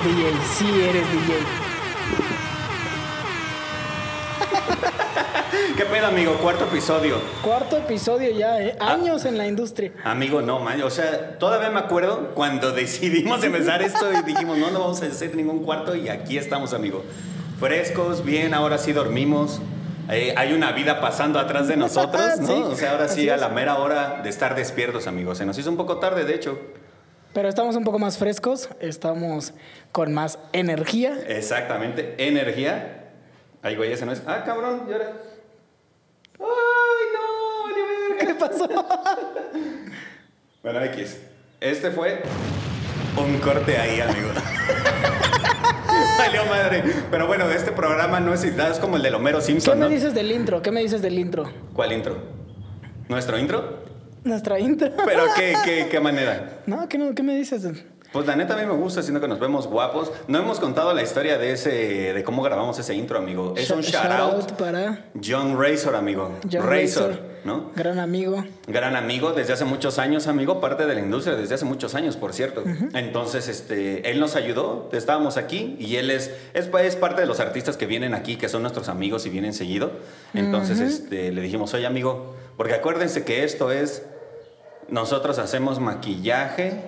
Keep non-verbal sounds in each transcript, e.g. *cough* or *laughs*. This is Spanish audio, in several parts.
eres DJ, si eres DJ. *laughs* ¿Qué pedo, amigo? Cuarto episodio. Cuarto episodio ya, ¿eh? Ah. Años en la industria. Amigo, no, man. O sea, todavía me acuerdo cuando *laughs* decidimos empezar esto y dijimos, no, no vamos a hacer ningún cuarto y aquí estamos, amigo. Frescos, bien, ahora sí dormimos. Eh, hay una vida pasando atrás de nosotros, *laughs* ¿no? Sí, o sea, ahora sí a la mera hora de estar despiertos, amigos. Se nos hizo un poco tarde, de hecho. Pero estamos un poco más frescos, estamos con más energía. Exactamente, energía. Ay, güey, ese no es. Ah, cabrón, llora. Ay, no, vale. ¿Qué pasó? *laughs* Bueno, X. Este fue un corte ahí, amigo. *laughs* Valió madre. Pero bueno, este programa no es es como el de Homero ¿Qué Simpson, me ¿no? dices del intro? ¿Qué me dices del intro? ¿Cuál intro? ¿Nuestro intro? Nuestra intro. ¿Pero qué, qué, qué manera? No, ¿qué, no, ¿qué me dices? Pues la neta a mí me gusta, siendo que nos vemos guapos. No hemos contado la historia de ese, de cómo grabamos ese intro, amigo. Es un shout out. para John Razor, amigo. John Razor, Razor, ¿no? Gran amigo. Gran amigo desde hace muchos años, amigo, parte de la industria desde hace muchos años, por cierto. Entonces, este, él nos ayudó, estábamos aquí y él es, es, es parte de los artistas que vienen aquí, que son nuestros amigos y vienen seguido. Entonces, este, le dijimos, oye, amigo, porque acuérdense que esto es, nosotros hacemos maquillaje,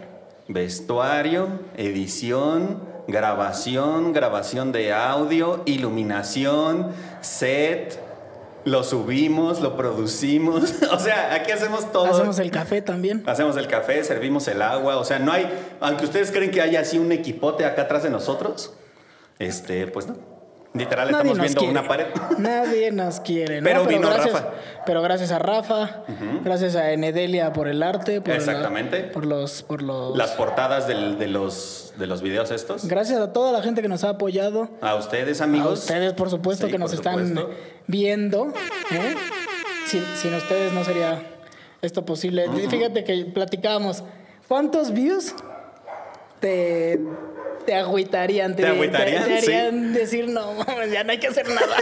vestuario, edición, grabación, grabación de audio, iluminación, set, lo subimos, lo producimos. *laughs* o sea, aquí hacemos todo. Hacemos el café también. Hacemos el café, servimos el agua. O sea, no hay. Aunque ustedes creen que hay así un equipote acá atrás de nosotros, este, pues no. Literal, Nadie estamos viendo quiere. una pared. *laughs* Nadie nos quiere, ¿no? Pero vino gracias, Rafa. Pero gracias a Rafa, gracias a Enedelia por el arte, por la- Exactamente. por los, por los. Las portadas del- de, los, de los videos estos. Gracias a toda la gente que nos ha apoyado. A ustedes, amigos. A ustedes, por supuesto, Sí, que nos están supuesto. viendo. ¿eh? Sin, sin ustedes no sería esto posible. Fíjate que platicábamos. ¿Cuántos views te, te agüitarían? ¿Te agüitarían? Te, harían decir, no, ya no hay que hacer nada.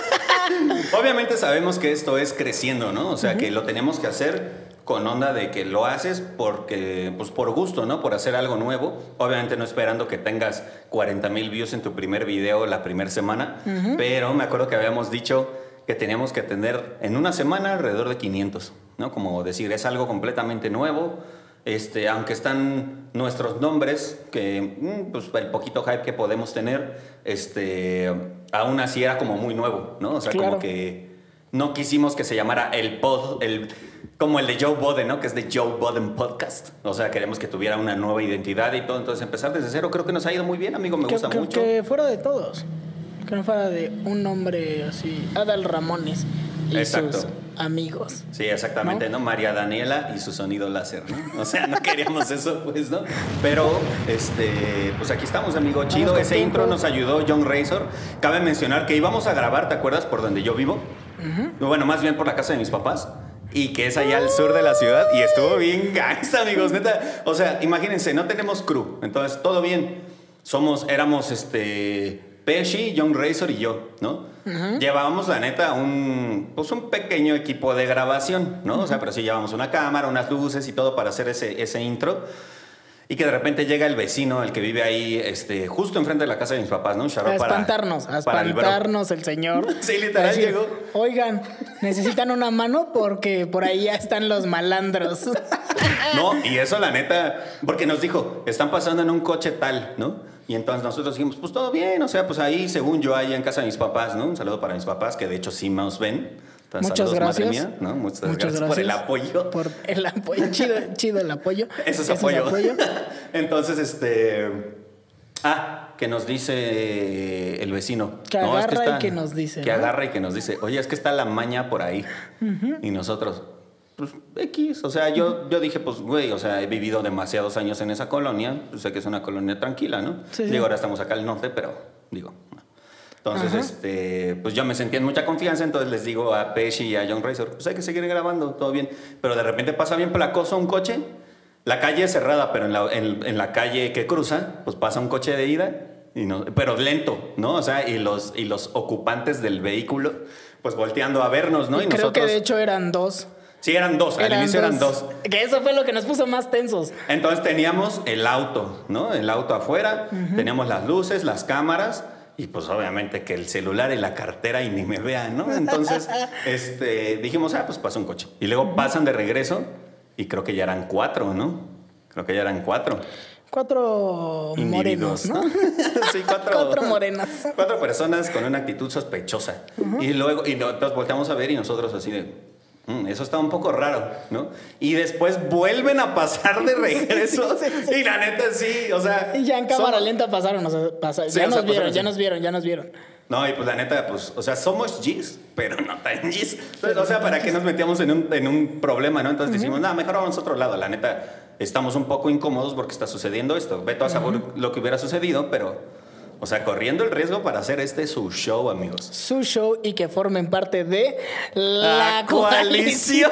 *laughs* Obviamente sabemos que esto es creciendo, ¿no? O sea, que lo tenemos que hacer con onda de que lo haces porque, pues por gusto, ¿no? Por hacer algo nuevo. Obviamente no esperando que tengas 40 mil views en tu primer video la primera semana, pero me acuerdo que habíamos dicho que teníamos que tener en una semana alrededor de 500, ¿no? Como decir, es algo completamente nuevo. Este, aunque están nuestros nombres, que mm, pues el poquito hype que podemos tener, este, aún así era como muy nuevo, ¿no? O sea, Claro. como que no quisimos que se llamara el pod, el, como el de Joe Boden, ¿no? Que es de Joe Boden Podcast. O sea, queremos que tuviera una nueva identidad y todo. Entonces, empezar desde cero creo que nos ha ido muy bien, amigo. Me que, gusta que- mucho. que fuera de todos. Que no fuera de un nombre así. Adal Ramones y Exacto. sus amigos. Sí, exactamente, ¿no? María Daniela y su sonido láser, ¿no? O sea, no *laughs* queríamos eso, pues, ¿no? Pero, este, pues aquí estamos, amigo. Chido, ese contentos. intro nos ayudó John Razor. Cabe mencionar que íbamos a grabar, ¿te acuerdas? Por donde yo vivo. Bueno, más bien por la casa de mis papás. Y que es allá al sur de la ciudad. Y estuvo bien gangsta, amigos, neta. O sea, imagínense, no tenemos crew. Entonces, todo bien. Somos, éramos, este, Pesci, John Razor y yo, ¿no? Llevábamos, la neta, un, pues un pequeño equipo de grabación, ¿no? O sea, pero sí llevábamos una cámara, unas luces y todo para hacer ese, ese intro. Y que de repente llega el vecino, el que vive ahí, este, justo enfrente de la casa de mis papás, ¿no? Un A espantarnos, a para el bro. espantarnos el señor. *laughs* Sí, literal, A llegó. Oigan, necesitan una mano porque por ahí ya están los malandros. *laughs* No, y eso la neta, porque nos dijo, están pasando en un coche tal, ¿no? Y entonces nosotros dijimos, pues todo bien, o sea, pues ahí, según yo, ahí en casa de mis papás, ¿no? Un saludo para mis papás, que de hecho sí nos ven. Entonces, Muchas saludos, madre gracias. mía, ¿no? Muchas, Muchas gracias, por el apoyo. Por el apoyo. *laughs* Chido, chido el apoyo. Eso es apoyo. Entonces, este. Ah, que nos dice el vecino. Que es agarra y que nos dice, Que ¿no? agarra y que nos dice, oye, es que está la maña por ahí. Y nosotros, pues X. O sea, yo, yo dije, pues, güey, o sea, he vivido demasiados años en esa colonia. Pues sé que es una colonia tranquila, ¿no? Sí, sí. Digo, ahora estamos acá al norte, pero digo. no. Entonces, Ajá. este, pues yo me sentía en mucha confianza, entonces les digo a Pesci y a John Razor, pues hay que seguir grabando, todo bien. Pero de repente pasa bien placoso un coche, la calle es cerrada, pero en la, en- en la calle que cruza, pues pasa un coche de ida y no, pero lento, ¿no? O sea, y los, y los ocupantes del vehículo, pues volteando a vernos, ¿no? Y Creo que de hecho eran dos. Sí, eran dos, al inicio eran dos. Que eso fue lo que nos puso más tensos. Entonces teníamos el auto, ¿no? El auto afuera, teníamos las luces, las cámaras y pues obviamente que el celular y la cartera y ni me vean, ¿no? Entonces *laughs* este, dijimos, ah, pues pasa un coche. Y luego pasan de regreso y creo que ya eran cuatro, ¿no? Creo que ya eran cuatro. Cuatro morenos, ¿no? *laughs* sí, cuatro, cuatro morenas. Cuatro personas con una actitud sospechosa. Y luego, y nos volteamos a ver y nosotros así de, eso está un poco raro, ¿no? Y después vuelven a pasar de *laughs* regreso. Y la neta sí, o sea. Y ya en cámara lenta pasaron, o sea, ya nos vieron, ya nos vieron, ya nos vieron. No, y pues la neta, pues, o sea, somos G's, pero no tan G's. o sea, ¿para qué nos metíamos en un, en un problema, no? Entonces decimos, no, mejor vamos a otro lado. La neta, estamos un poco incómodos porque está sucediendo esto. Veto a saber lo que hubiera sucedido, pero o sea, corriendo el riesgo para hacer este su show, amigos. Su show y que formen parte de la, coalición.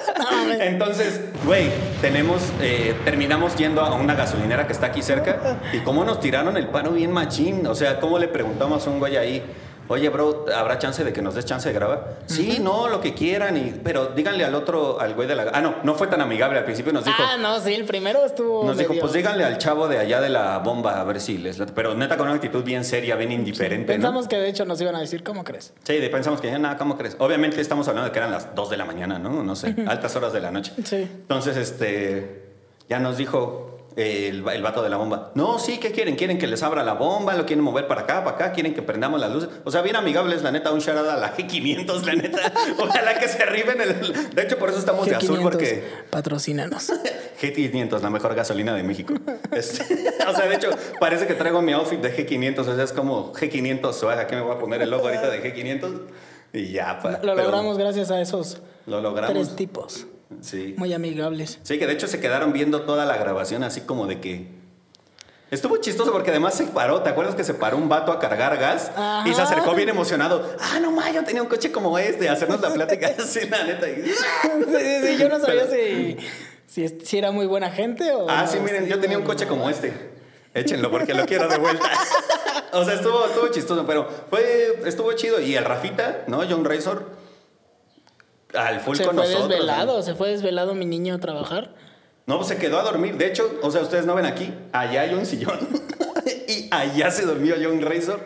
*laughs* Entonces, güey, tenemos, eh, terminamos yendo a una gasolinera que está aquí cerca y cómo nos tiraron el pano bien machín. O sea, cómo le preguntamos a un güey ahí Oye, bro, ¿habrá chance de que nos des chance de grabar? Sí, no, lo que quieran, y, pero díganle al otro, al güey de la... Ah, no, no fue tan amigable, al principio nos dijo... Ah, no, sí, el primero estuvo... Nos dijo, pues díganle al chavo de allá de la bomba, a ver si les... Pero neta con una actitud bien seria, bien indiferente, Pensamos que de hecho nos iban a decir, ¿cómo crees? Sí, pensamos que, nada, ¿cómo crees? Obviamente estamos hablando de que eran las 2 de la mañana, ¿no? No sé, altas horas de la noche. Sí. Entonces, este... Ya nos dijo, el, el, vato de la bomba. No, sí, ¿qué quieren? ¿Quieren que les abra la bomba? ¿Lo quieren mover para acá, para acá? ¿Quieren que prendamos las luces? O sea, bien amigables, la neta, un shout a la G500, la neta. *laughs* Ojalá que se arriben. El... De hecho, por eso estamos de azul, porque... Patrocínanos. *laughs* G500, la mejor gasolina de México. *laughs* o sea, de hecho, parece que traigo mi outfit de G500. O sea, es como G500 suaga. ¿Qué me voy a poner el logo ahorita de G500? Y ya, pa, Lo logramos gracias a esos lo logramos. tres tipos. Sí. Muy amigables. Sí, que de hecho se quedaron viendo toda la grabación así como de que... Estuvo chistoso porque además se paró, ¿te acuerdas que se paró un vato a cargar gas? Y se acercó bien emocionado. Ah, no ma, yo tenía un coche como este, hacernos la plática *laughs* así, la neta. sí, sí, yo no sabía si, si, era muy buena gente o... Ah, sí, miren, yo tenía un coche como este. Échenlo porque lo quiero de vuelta. *laughs* o sea, estuvo, estuvo chistoso, pero fue, estuvo chido. Y el Rafita, ¿no? John Razor al full se fue desvelado, se fue desvelado mi niño a trabajar. No, pues se quedó a dormir. De hecho, o sea, ustedes no ven aquí, allá hay un sillón. *laughs* y allá se durmió John Razor.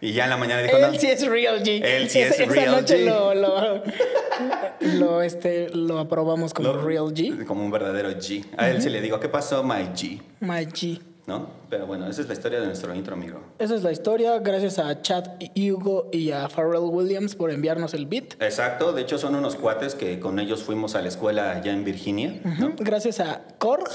Y ya en la mañana dijo, Él sí es real G. Él sí es real esa noche Lo, *laughs* lo, este, lo aprobamos como real G. Como un verdadero G. A él se le digo, ¿qué pasó, my G? My G. ¿no? Pero bueno, esa es la historia de nuestro intro, amigo. Esa es la historia, gracias a Chad Hugo y a Pharrell Williams por enviarnos el beat. Exacto, de hecho son unos cuates que con ellos fuimos a la escuela allá en Virginia. Gracias a Korg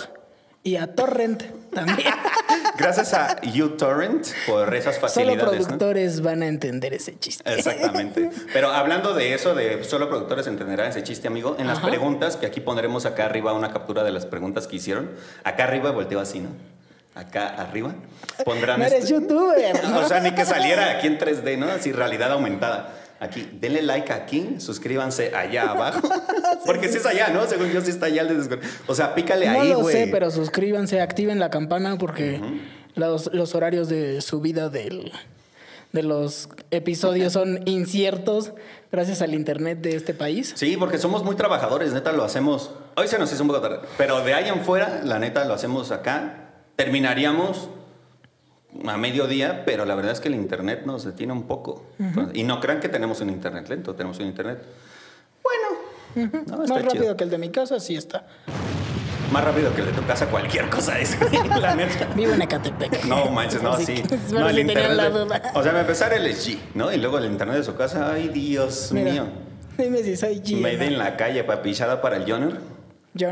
y a Torrent también. *laughs* *laughs* Gracias a uTorrent por esas facilidades. Solo productores van a entender ese chiste. Exactamente. *laughs* Pero hablando de eso, de solo productores entenderán ese chiste, amigo, en las preguntas, que aquí pondremos acá arriba una captura de las preguntas que hicieron. Acá arriba volteo así, ¿no? Acá arriba, pondrán... No eres este- youtuber. *laughs* o sea, ni que saliera aquí en 3D, ¿no? Así, realidad aumentada. Aquí, denle like aquí, suscríbanse allá abajo. *laughs* Porque si es allá, ¿no? Según yo, sí está allá el de O sea, pícale ahí, güey. No lo sé, pero suscríbanse, activen la campana porque los, los, horarios de subida del, de los episodios son inciertos gracias al internet de este país. Sí, porque somos muy trabajadores, neta, lo hacemos. Hoy se nos hizo un poco tarde, pero de ahí en fuera, la neta, lo hacemos acá terminaríamos a mediodía, pero la verdad es que el internet nos detiene un poco. Y no crean que tenemos un internet lento, tenemos un internet bueno. Más rápido que el de mi casa, sí está. Más rápido que el de tu casa, cualquier cosa es, *laughs* la neta. Vivo en Ecatepec. No manches, no, sí. No, el internet. o sea, me empezar el G, ¿no? Y luego el internet de su casa, ay, Dios mío. Dime si soy G. Me en la calle, papillada para el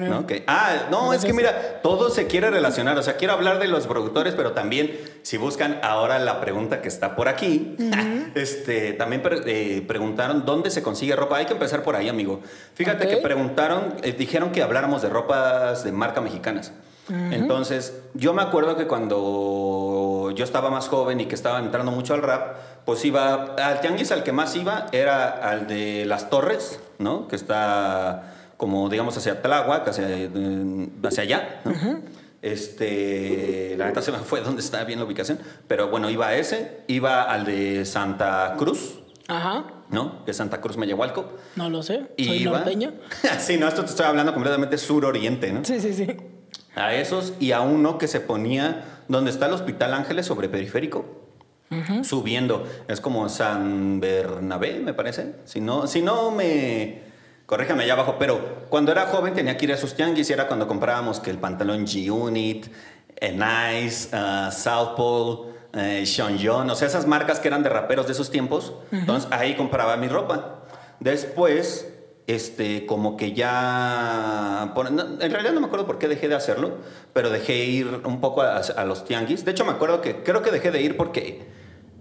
¿No? Ah, no, es que mira, todo se quiere relacionar. O sea, quiero hablar de los productores, pero también, si buscan ahora la pregunta que está por aquí, *laughs* este, también eh, preguntaron dónde se consigue ropa. Hay que empezar por ahí, amigo. Fíjate que preguntaron, eh, dijeron que habláramos de ropas de marca mexicanas. Entonces, yo me acuerdo que cuando yo estaba más joven y que estaba entrando mucho al rap, pues iba al tianguis al que más iba era al de las Torres, ¿no? Que está como digamos hacia Tláhuac, hacia, hacia allá. Este, la neta se me fue donde estaba bien la ubicación, pero bueno, iba a ese, iba al de Santa Cruz, Ajá. ¿no? Que es Santa Cruz Meyahualco. No lo sé. Y Soy iba- norteño. *laughs* sí, no, esto te estoy hablando completamente sur-oriente, ¿no? Sí, sí, sí. A esos y a uno que se ponía donde está el Hospital Ángeles sobre Periférico. Subiendo. Es como San Bernabé, me parece. Si no, si no me. Corréjame allá abajo. Pero cuando era joven tenía que ir a sus tianguis y era cuando comprábamos que el pantalón G-Unit, eh, Nice, ah, South Pole, eh, Sean John. O sea, esas marcas que eran de raperos de esos tiempos. Entonces ahí compraba mi ropa. Después, este, como que ya. por- no, en realidad no me acuerdo por qué dejé de hacerlo, pero dejé ir un poco a, a los tianguis. De hecho, me acuerdo que creo que dejé de ir porque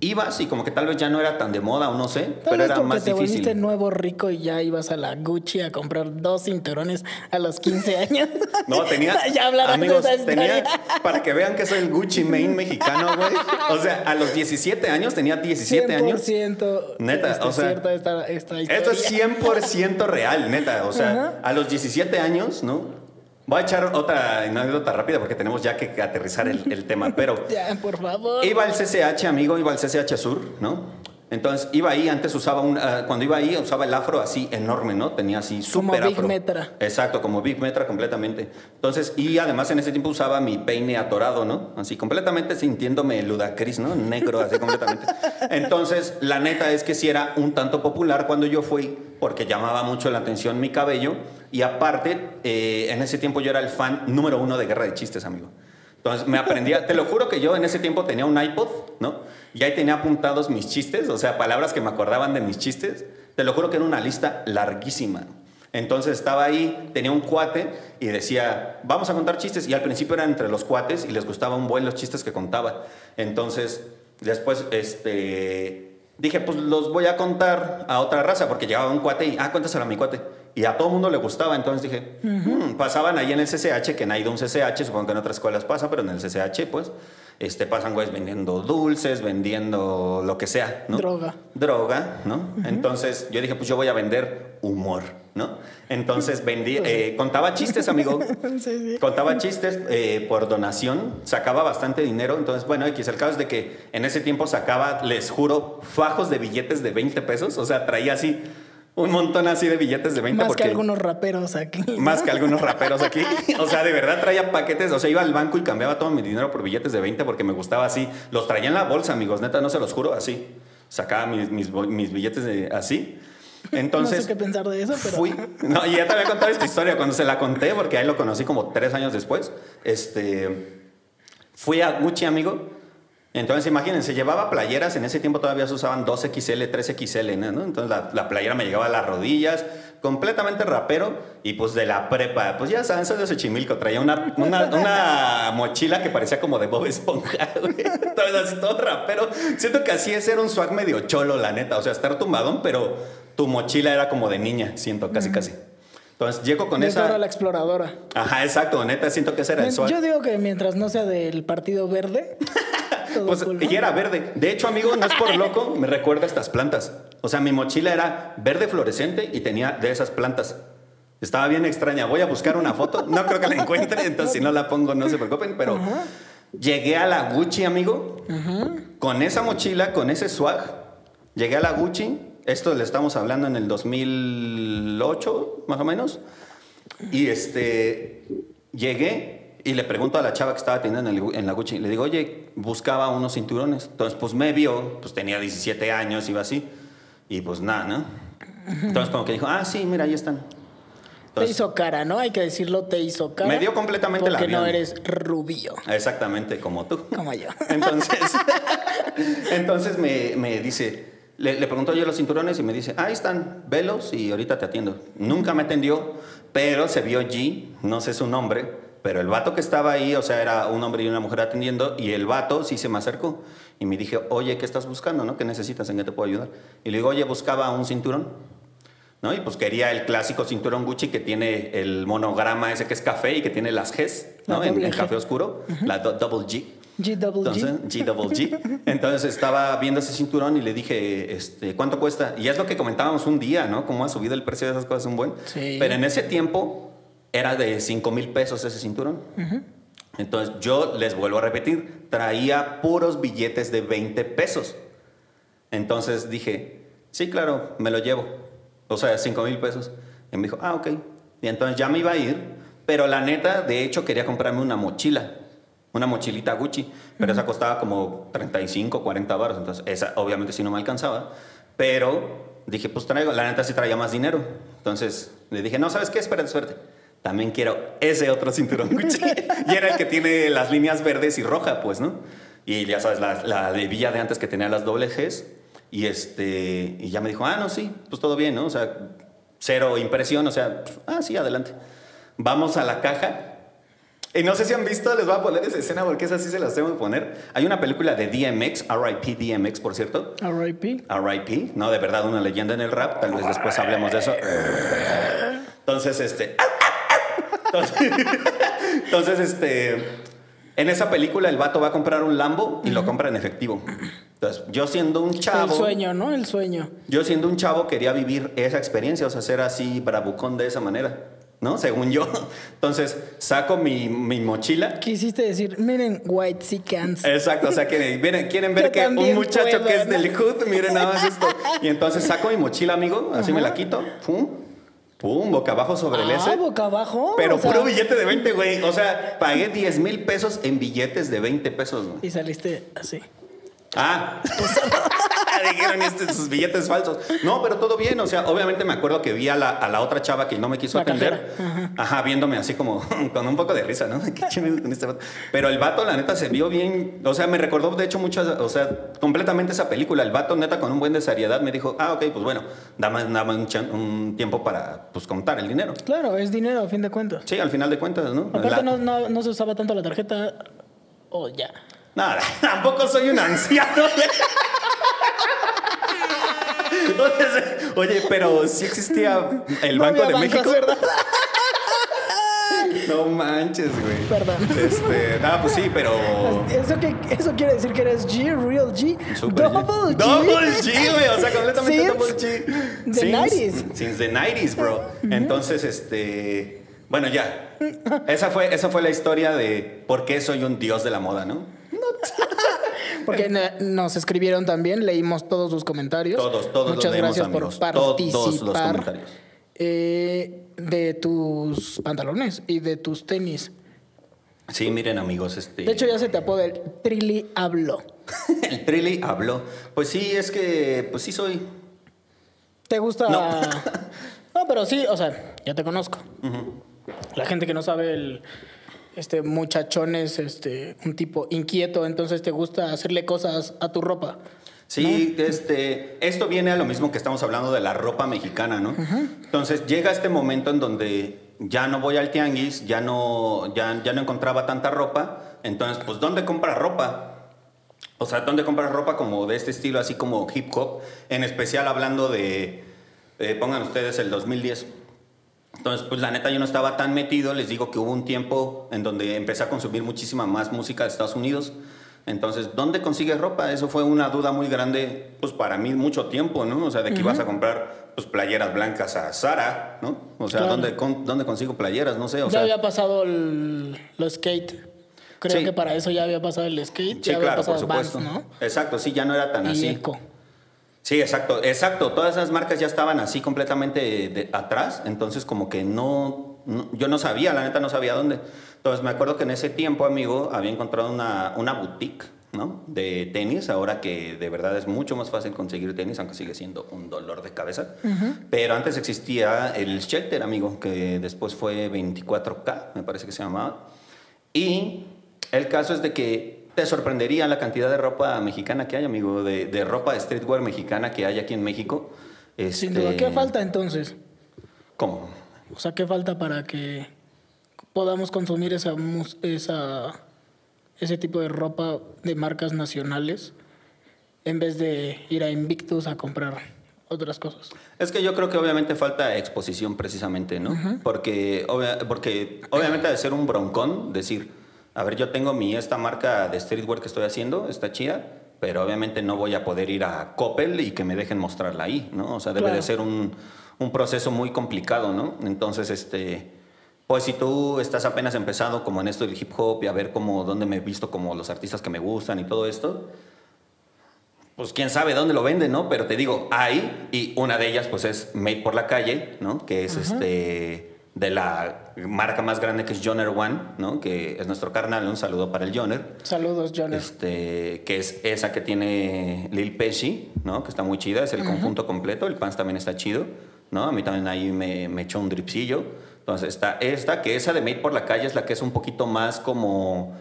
ibas y como que tal vez ya no era tan de moda o no sé, Tal pero vez era más te volviste difícil. nuevo rico y ya ibas a la Gucci a comprar dos cinturones a los 15 años. *laughs* No, tenía. *laughs* ya amigos, de esa tenía. *laughs* Para que vean que soy el Gucci Main mexicano, güey. O sea, a los 17 años, tenía 17 años. 100% Neta, este, o sea, cierta esta, esta. Esto es 100% real, neta. O sea, a los 17 años, ¿no? Voy a echar otra anécdota rápida porque tenemos ya que aterrizar el, el tema, pero *laughs* Ya, por favor. iba al CCH, amigo, iba al CCH Sur, ¿no? Entonces iba ahí, antes usaba un, ah, cuando iba ahí usaba el afro así enorme, ¿no? Tenía así Como súper Big afro. Metra. Exacto, como Big Metra completamente. Entonces, y además en ese tiempo usaba mi peine atorado, ¿no? Así completamente sintiéndome ludacris, ¿no? Negro, así completamente. *laughs* Entonces, la neta es que sí era un tanto popular cuando yo fui, porque llamaba mucho la atención mi cabello. Y aparte, eh, en ese tiempo yo era el fan número uno de Guerra de Chistes, amigo. Entonces me aprendía, te lo juro que yo en ese tiempo tenía un iPod, ¿no? Y ahí tenía apuntados mis chistes, o sea, palabras que me acordaban de mis chistes. Te lo juro que era una lista larguísima. Entonces estaba ahí, tenía un cuate y decía, vamos a contar chistes. Y al principio eran entre los cuates y les gustaba un buen los chistes que contaba. Entonces, después, este, dije, pues los voy a contar a otra raza, porque llegaba un cuate y, ah, cuéntaselo a mi cuate. Y a todo el mundo le gustaba, entonces dije, "Hmm", pasaban ahí en el CCH, que no ha ido a un CCH, supongo que en otras escuelas pasa, pero en el CCH, pues, este, pasan güeyes vendiendo dulces, vendiendo lo que sea, ¿no? Droga. Droga, ¿no? Entonces yo dije, pues yo voy a vender humor, ¿no? Entonces vendí, *laughs* eh, contaba chistes, amigo. *laughs* Sí, sí. Contaba chistes eh, por donación, sacaba bastante dinero. Entonces, bueno, X, el caso es de que en ese tiempo sacaba, les juro, fajos de billetes de 20 pesos. O sea, traía así un montón así de billetes de 20 Más porque que algunos raperos aquí. más que algunos raperos aquí. *laughs* O sea, de verdad traía paquetes. O sea, iba al banco y cambiaba todo mi dinero por billetes de 20 porque me gustaba así. Los traía en la bolsa, amigos. Neta, no se los juro, así. Sacaba mis, mis, billetes de, así. Entonces, no sé qué pensar de eso, pero. fui. No, y ya te había contado esta historia cuando se la conté, porque ahí lo conocí como tres años después. Este. Fui a Gucci, amigo. Entonces, imagínense, llevaba playeras. En ese tiempo todavía se usaban 2XL, 3XL, ¿no? Entonces, la, la playera me llegaba a las rodillas, completamente rapero. Y pues de la prepa, pues ya saben, soy de Xochimilco. Traía una, una, una *laughs* mochila que parecía como de Bob Esponja, *laughs* güey. Entonces, así todo rapero. Siento que así es, era un swag medio cholo, la neta. O sea, estar tumbadón, pero tu mochila era como de niña, siento, casi, casi. Entonces, llego con esa. Dora la exploradora. Ajá, exacto, neta, siento que ese era el swag. Yo digo que mientras no sea del Partido Verde. *laughs* todo Pues, cool, ¿no? y era verde. De hecho, amigo, no es por *laughs* loco, me recuerda a estas plantas. O sea, mi mochila era verde fluorescente y tenía de esas plantas. Estaba bien extraña. Voy a buscar una foto. No creo que la encuentre, entonces si no la pongo, no se preocupen. Pero llegué a la Gucci, amigo, con esa mochila, con ese swag. Llegué a la Gucci. Esto le estamos hablando en el 2008, más o menos. Y este, llegué y le pregunto a la chava que estaba atendiendo en, el- en la Gucci, le digo, oye, buscaba unos cinturones. Entonces, pues me vio, pues tenía 17 años, iba así. Y pues nada, ¿no? Entonces, como que dijo, ah, sí, mira, ahí están. Te Entonces, hizo cara, ¿no? Hay que decirlo, te hizo cara. Me dio completamente el Porque no eres rubio, Exactamente, como tú. como yo. *laughs* Entonces, *laughs* entonces me, me dice, le, le pregunto yo los cinturones y me dice, ahí están, velos y ahorita te atiendo. Nunca me atendió, pero se vio G, no sé su nombre, pero el vato que estaba ahí, o sea, era un hombre y una mujer atendiendo, y el vato sí se me acercó y me dije, oye, ¿qué estás buscando? ¿no? ¿Qué necesitas? ¿En qué te puedo ayudar? Y le digo, oye, buscaba un cinturón. ¿no? Y pues quería el clásico cinturón Gucci que tiene el monograma ese que es café y que tiene las Gs, ¿no? La En, en café oscuro, la do- double G. G double Entonces, G. G double G. Entonces estaba viendo ese cinturón y le dije, este, ¿cuánto cuesta? Y es lo que comentábamos un día, ¿no? Cómo ha subido el precio de esas cosas un buen. Sí. Pero en ese tiempo era de 5 mil pesos ese cinturón. Entonces yo les vuelvo a repetir, traía puros billetes de 20 pesos. Entonces dije, sí, claro, me lo llevo. O sea, 5 mil pesos. Y me dijo, ah, ok. Y entonces ya me iba a ir, pero la neta, de hecho, quería comprarme una mochila. Una mochilita Gucci, pero esa costaba como 35, 40 baros. Entonces, esa obviamente sí no me alcanzaba. Pero dije, pues traigo, la neta sí traía más dinero. Entonces le dije, no, ¿sabes qué? Espérate, espérate. También quiero ese otro cinturón Gucci. *laughs* y era el que tiene las líneas verdes y roja, pues, ¿no? Y ya sabes, la, la de Villa de antes que tenía las doble Gs. Y, este, y ya me dijo, ah, no, sí, pues todo bien, ¿no? O sea, cero impresión, o sea, ah, sí, adelante. Vamos a la caja. Y no sé si han visto, les voy a poner esa escena porque esa sí se las tengo que poner. Hay una película de DMX, RIP DMX, por cierto. R.I.P. RIP, no, de verdad, una leyenda en el rap. Tal vez después hablemos de eso. Entonces, este. Entonces, entonces, este. En esa película, el vato va a comprar un Lambo y lo compra en efectivo. Entonces, yo siendo un chavo. El sueño, ¿no? El sueño. Yo siendo un chavo quería vivir esa experiencia, o sea, ser así bravucón de esa manera, ¿no? Según yo. Entonces, saco mi, mi mochila. Quisiste decir, miren, White Cans. Exacto, o sea, que *laughs* miren, quieren ver Yo que un muchacho puedo, que es ¿no? del hood, miren nada más esto. Y entonces saco mi mochila, amigo, así me la quito, pum, pum, boca abajo sobre el Ah, S. boca abajo. Pero o sea, puro billete de 20, güey. O sea, pagué 10 mil pesos en billetes de 20 pesos, güey. Y saliste así. Ah. *laughs* Dijeron estos sus billetes falsos. No, pero todo bien. O sea, obviamente me acuerdo que vi a la, a la otra chava que no me quiso La atender. Ajá. viéndome así como *laughs* con un poco de risa, ¿no? *laughs* ¿Qué con este vato? Pero el vato, la neta, se vio bien. O sea, me recordó, de hecho, mucho, o sea, completamente esa película. El vato, neta, con un buen de seriedad, me dijo, ah, ok, pues bueno, dame, dame un, chan- un tiempo para, pues, contar el dinero. Claro, es dinero a fin de cuentas. Sí, al final de cuentas, ¿no? Aparte La- no, no, no se usaba tanto la tarjeta. O ya. Nada, *laughs* tampoco soy un anciano. Oye, pero sí existía el No Banco había de bancos, México. ¿verdad? No manches, güey. Perdón. Este, nada, pues sí, pero. Eso, que, eso quiere decir que eres G, Real G, Super Double G. Double G, güey. O sea, completamente Since Double G. the Since- 90s. Since the 90s, bro. Entonces, este. Bueno, ya. Esa fue, esa fue la historia de por qué soy un dios de la moda, ¿no? Porque *laughs* nos escribieron también, leímos todos sus comentarios. Todos, todos los Muchas leemos, gracias amigos. por Todos participar. los eh, de tus pantalones y de tus tenis. Sí, miren, amigos, este. De hecho, ya se te apoda *laughs* el Trilly Hablo. El Trilly habló. Pues sí, es que, pues sí soy. ¿Te gusta? No. *laughs* No, pero sí, o sea, ya te conozco. La gente que no sabe, el este muchachón es este, un tipo inquieto, entonces te gusta hacerle cosas a tu ropa. Sí, este, esto viene a lo mismo que estamos hablando de la ropa mexicana, ¿no? Entonces llega este momento en donde ya no voy al tianguis, ya no, ya, ya no encontraba tanta ropa, entonces, pues, ¿dónde compras ropa? O sea, ¿dónde compras ropa como de este estilo, así como hip hop? En especial hablando de, eh, pongan ustedes el 2010. Entonces, pues la neta yo no estaba tan metido, les digo que hubo un tiempo en donde empecé a consumir muchísima más música de Estados Unidos. Entonces, ¿dónde consigues ropa? Eso fue una duda muy grande, pues para mí mucho tiempo, ¿no? O sea, de que ibas a comprar pues playeras blancas a Sara, ¿no? O sea, Claro. ¿dónde, con- ¿dónde consigo playeras? No sé, o ya sea... había pasado el, skate. Creo Sí. que para eso ya había pasado el skate, Sí, ya había claro, por pasado Vans, supuesto. ¿no? Exacto, sí, ya no era tan Y así. Eco. Sí, exacto, exacto. Todas esas marcas ya estaban así completamente de- atrás, entonces como que no, no- yo no sabía, la neta no sabía dónde. Entonces me acuerdo que en ese tiempo, amigo, había encontrado una, una boutique, ¿no? De tenis, ahora que de verdad es mucho más fácil conseguir tenis, aunque sigue siendo un dolor de cabeza. Pero antes existía el Shelter, amigo, que después fue 24K, me parece que se llamaba. Y el caso es de que te sorprendería la cantidad de ropa mexicana que hay, amigo, de, de ropa streetwear mexicana que hay aquí en México. Sin Este, duda. ¿Qué falta entonces? ¿Cómo? O sea, ¿qué falta para que podamos consumir esa, esa ese tipo de ropa de marcas nacionales en vez de ir a Invictus a comprar otras cosas? Es que yo creo que obviamente falta exposición precisamente, ¿no? porque, obvia- porque obviamente de ser un broncón, decir, a ver, yo tengo mi esta marca de streetwear que estoy haciendo, está chida, pero obviamente no voy a poder ir a Coppel y que me dejen mostrarla ahí, ¿no? O sea, debe Claro. de ser un, un proceso muy complicado, ¿no? Entonces, este, Pues si tú estás apenas empezado como en esto del hip hop y a ver cómo, dónde me he visto como los artistas que me gustan y todo esto, pues quién sabe dónde lo venden, ¿no? Pero te digo, hay, y una de ellas pues es Made por la Calle, ¿no? Que es este de la marca más grande que es Joner One, ¿no? Que es nuestro carnal, un saludo para el Joner. Saludos, Joner. Este, que es esa que tiene Lil Pesci, ¿no? Que está muy chida, es el conjunto completo, el Pants también está chido, ¿no? A mí también ahí me, me echó un dripsillo. Entonces está esta, que esa de Made por la Calle es la que es un poquito más como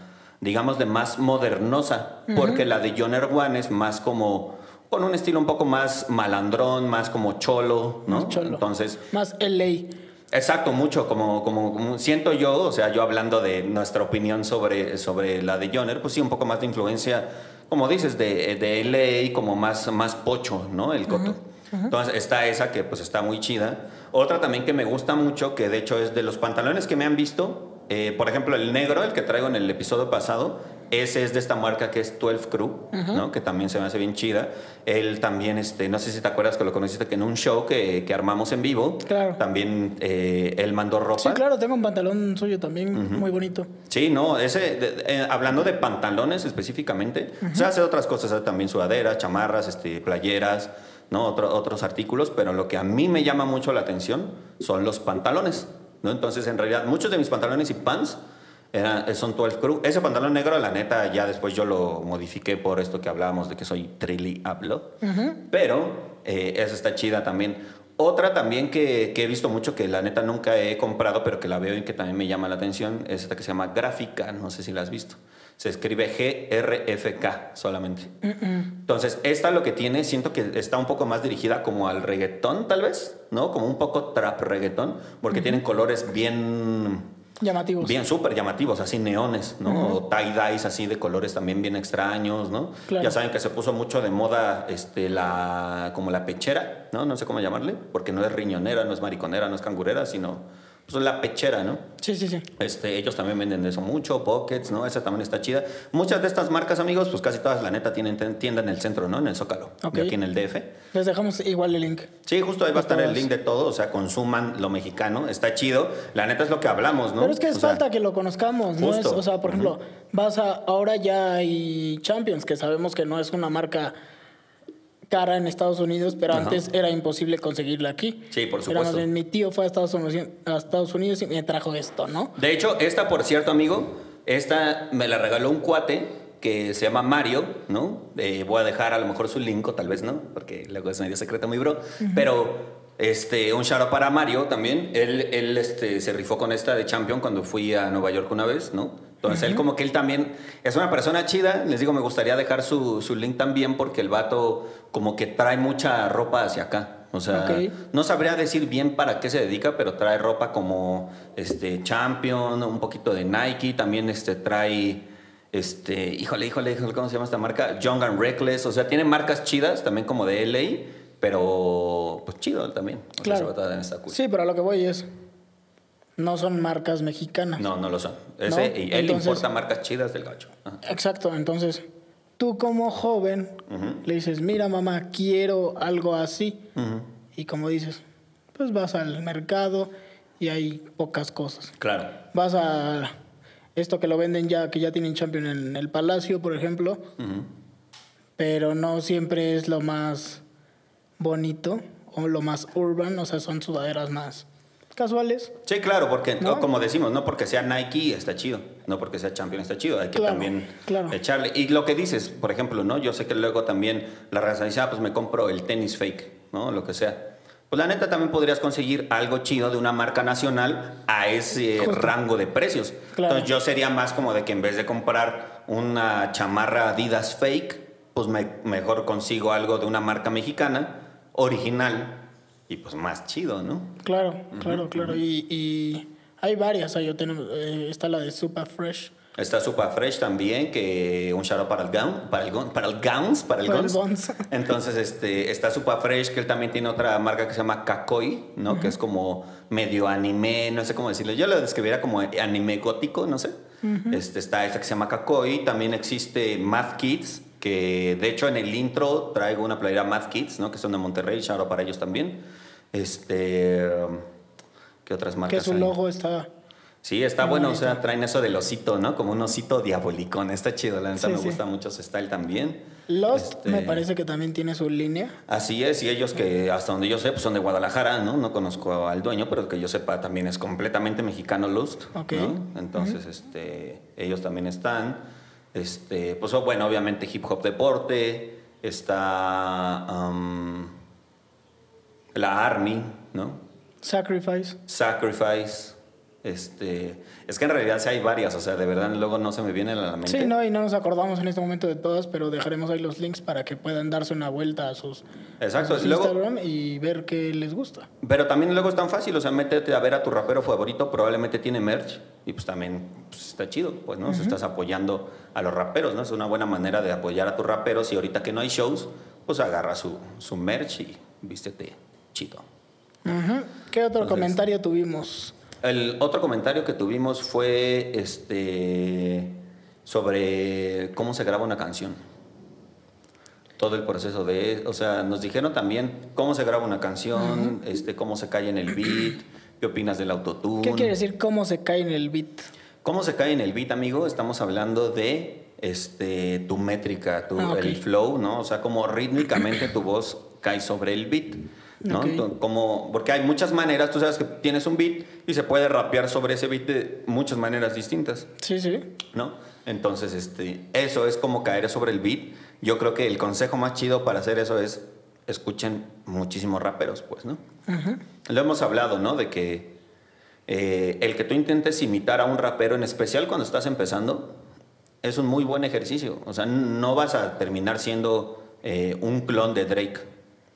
digamos, de más modernosa, porque la de Joner One es más como con un estilo un poco más malandrón, más como cholo, ¿no? Más cholo. Entonces, Más LA. Exacto, mucho, como, como, como siento yo, o sea, yo hablando de nuestra opinión sobre, sobre la de Joner, pues sí, un poco más de influencia, como dices, de, de LA, como más, más pocho, ¿no? El coto. Entonces está esa que pues está muy chida. Otra también que me gusta mucho, que de hecho es de los pantalones que me han visto, eh, por ejemplo, el negro, el que traigo en el episodio pasado, ese es de esta marca que es 12 Crew, ¿no? que también se me hace bien chida. Él también, este, no sé si te acuerdas que lo conociste, que en un show que, que armamos en vivo, Claro. también eh, él mandó ropa. Sí, claro, tengo un pantalón suyo también, muy bonito. Sí, no, ese, de- eh, hablando de pantalones específicamente, o sea, hace otras cosas, hace también sudaderas, chamarras, este, playeras, ¿no? Otro- otros artículos, pero lo que a mí me llama mucho la atención son los pantalones, ¿no? Entonces, en realidad, muchos de mis pantalones y pants son 12 Crew. Ese pantalón negro, la neta, ya después yo lo modifiqué por esto que hablábamos de que soy trilly hablo, pero eh, esa está chida también. Otra también que, que he visto mucho, que la neta nunca he comprado, pero que la veo y que también me llama la atención, es esta que se llama Gráfica, no sé si la has visto. Se escribe G-R-F-K solamente. Entonces, esta lo que tiene, siento que está un poco más dirigida como al reggaetón, tal vez, ¿no? Como un poco trap reggaetón, porque tienen colores bien Llamativos. Bien súper llamativos, así neones, ¿no? O tie-dyes así de colores también bien extraños, ¿no? Claro. Ya saben que se puso mucho de moda este, la, como la pechera, ¿no? No sé cómo llamarle, porque no es riñonera, no es mariconera, no es cangurera, sino pues, la pechera, ¿no? Sí, sí, sí. Este, ellos también venden de eso mucho, pockets, ¿no? Esa también está chida. Muchas de estas marcas, amigos, pues casi todas, la neta, tienen tienda en el centro, ¿no? En el Zócalo, Ok. de aquí en el DF. Les dejamos igual el link. Sí, justo ahí va a estar el link de todo, o sea, consuman lo mexicano, está chido. La neta es lo que hablamos, ¿no? Pero es que es O sea, falta que lo conozcamos, ¿no? Es, o sea, por ejemplo, vas a. Ahora ya hay Champions, que sabemos que no es una marca cara en Estados Unidos, pero Ajá. antes era imposible conseguirla aquí. Sí, por Era supuesto. bien, mi tío fue a Estados, Unidos, a Estados Unidos y me trajo esto, ¿no? De hecho, esta, por cierto, amigo, esta me la regaló un cuate que se llama Mario, ¿no? Eh, voy a dejar a lo mejor su link, o tal vez no, porque luego es medio secreto, mi bro. Pero este, un shout out para Mario también. Él, él este, se rifó con esta de Champion cuando fui a Nueva York una vez, ¿no? Entonces, él como que él también es una persona chida. Les digo, me gustaría dejar su, su link también porque el vato como que trae mucha ropa hacia acá. O sea, no sabría decir bien para qué se dedica, pero trae ropa como este Champion, un poquito de Nike, también este trae este, híjole, híjole, híjole, ¿cómo se llama esta marca? Young and Reckless, o sea, tiene marcas chidas también como de LA, pero pues chido también. O Claro. cool. Sí, pero a lo que voy es. No son marcas mexicanas. No, no lo son. Ese, No, y él entonces- importa marcas chidas del gacho. Ajá. Exacto, entonces tú como joven le dices, mira mamá, quiero algo así. Y como dices, pues vas al mercado y hay pocas cosas. Claro. Vas a esto que lo venden ya, que ya tienen Champion en el Palacio, por ejemplo, pero no siempre es lo más bonito o lo más urban, o sea, son sudaderas más casuales. Sí, claro, porque ¿No? como decimos, no porque sea Nike está chido, no porque sea Champion está chido, hay que Claro, también claro. echarle. Y lo que dices, por ejemplo, ¿no? Yo sé que luego también la raza dice, ah, pues me compro el tenis fake, ¿no? Lo que sea. Pues la neta también podrías conseguir algo chido de una marca nacional a ese Justo. rango de precios. Claro. Entonces yo sería más como de que en vez de comprar una chamarra Adidas fake, pues me- mejor consigo algo de una marca mexicana, original, y pues más chido, ¿no? Claro, claro, claro. Y, y hay varias. Ahí yo tenemos, eh, está la de Super Fresh. Está Super Fresh también, que un shout para el gown, para el gown, para el gowns, para el Para el gowns. gowns. *laughs* Entonces, este, está Super Fresh, que él también tiene otra marca que se llama Kakoi, ¿no? Que es como medio anime, no sé cómo decirlo. Yo lo describiría como anime gótico, no sé. este, está esta que se llama Kakoi. También existe Math Kids, que de hecho en el intro traigo una playera Math Kids, ¿no? Que son de Monterrey, shout out para ellos también. Este, ¿qué otras marcas Que su hay? logo está Sí, está bueno, o sea, traen eso del osito, ¿no? Como un osito diabolicón, está chido, la neta Sí, me sí. gusta mucho ese style también. Lost Este, me parece que también tiene su línea. Así es, y ellos que hasta donde yo sé, pues son de Guadalajara, ¿no? No conozco al dueño, pero que yo sepa también es completamente mexicano Lust, Ok. ¿no? Entonces, este, ellos también están. Este, pues oh, bueno, obviamente hip hop deporte, está um, la Army, ¿no? Sacrifice. Sacrifice. Este, es que en realidad sí hay varias, o sea, de verdad luego no se me viene a la mente. Sí, no, y no nos acordamos en este momento de todas, pero dejaremos ahí los links para que puedan darse una vuelta a sus, Exacto, a sus y luego- Instagram y ver qué les gusta. Pero también luego es tan fácil, o sea, métete a ver a tu rapero favorito, probablemente tiene merch y pues también pues, está chido, pues, ¿no? O sea, estás apoyando a los raperos, ¿no? Es una buena manera de apoyar a tus raperos y ahorita que no hay shows, pues agarra su, su merch y vístete chido. Ujú. ¿Qué otro Entonces- comentario tuvimos? El otro comentario que tuvimos fue este sobre cómo se graba una canción. Todo el proceso de, o sea, nos dijeron también cómo se graba una canción, este, cómo se cae en el beat, qué opinas del autotune. ¿Qué quiere decir cómo se cae en el beat? ¿Cómo se cae en el beat, amigo? Estamos hablando de este, tu métrica, tu, Ah, ok. el flow, ¿no? O sea, cómo rítmicamente tu voz cae sobre el beat, ¿no? Como, porque hay muchas maneras, tú sabes que tienes un beat y se puede rapear sobre ese beat de muchas maneras distintas, Sí, sí. ¿no? Entonces, este, eso es como caer sobre el beat. Yo creo que el consejo más chido para hacer eso es escuchen muchísimos raperos, pues, ¿no? Lo hemos hablado, ¿no? De que eh, el que tú intentes imitar a un rapero, en especial cuando estás empezando, es un muy buen ejercicio. O sea, no vas a terminar siendo eh, un clon de Drake.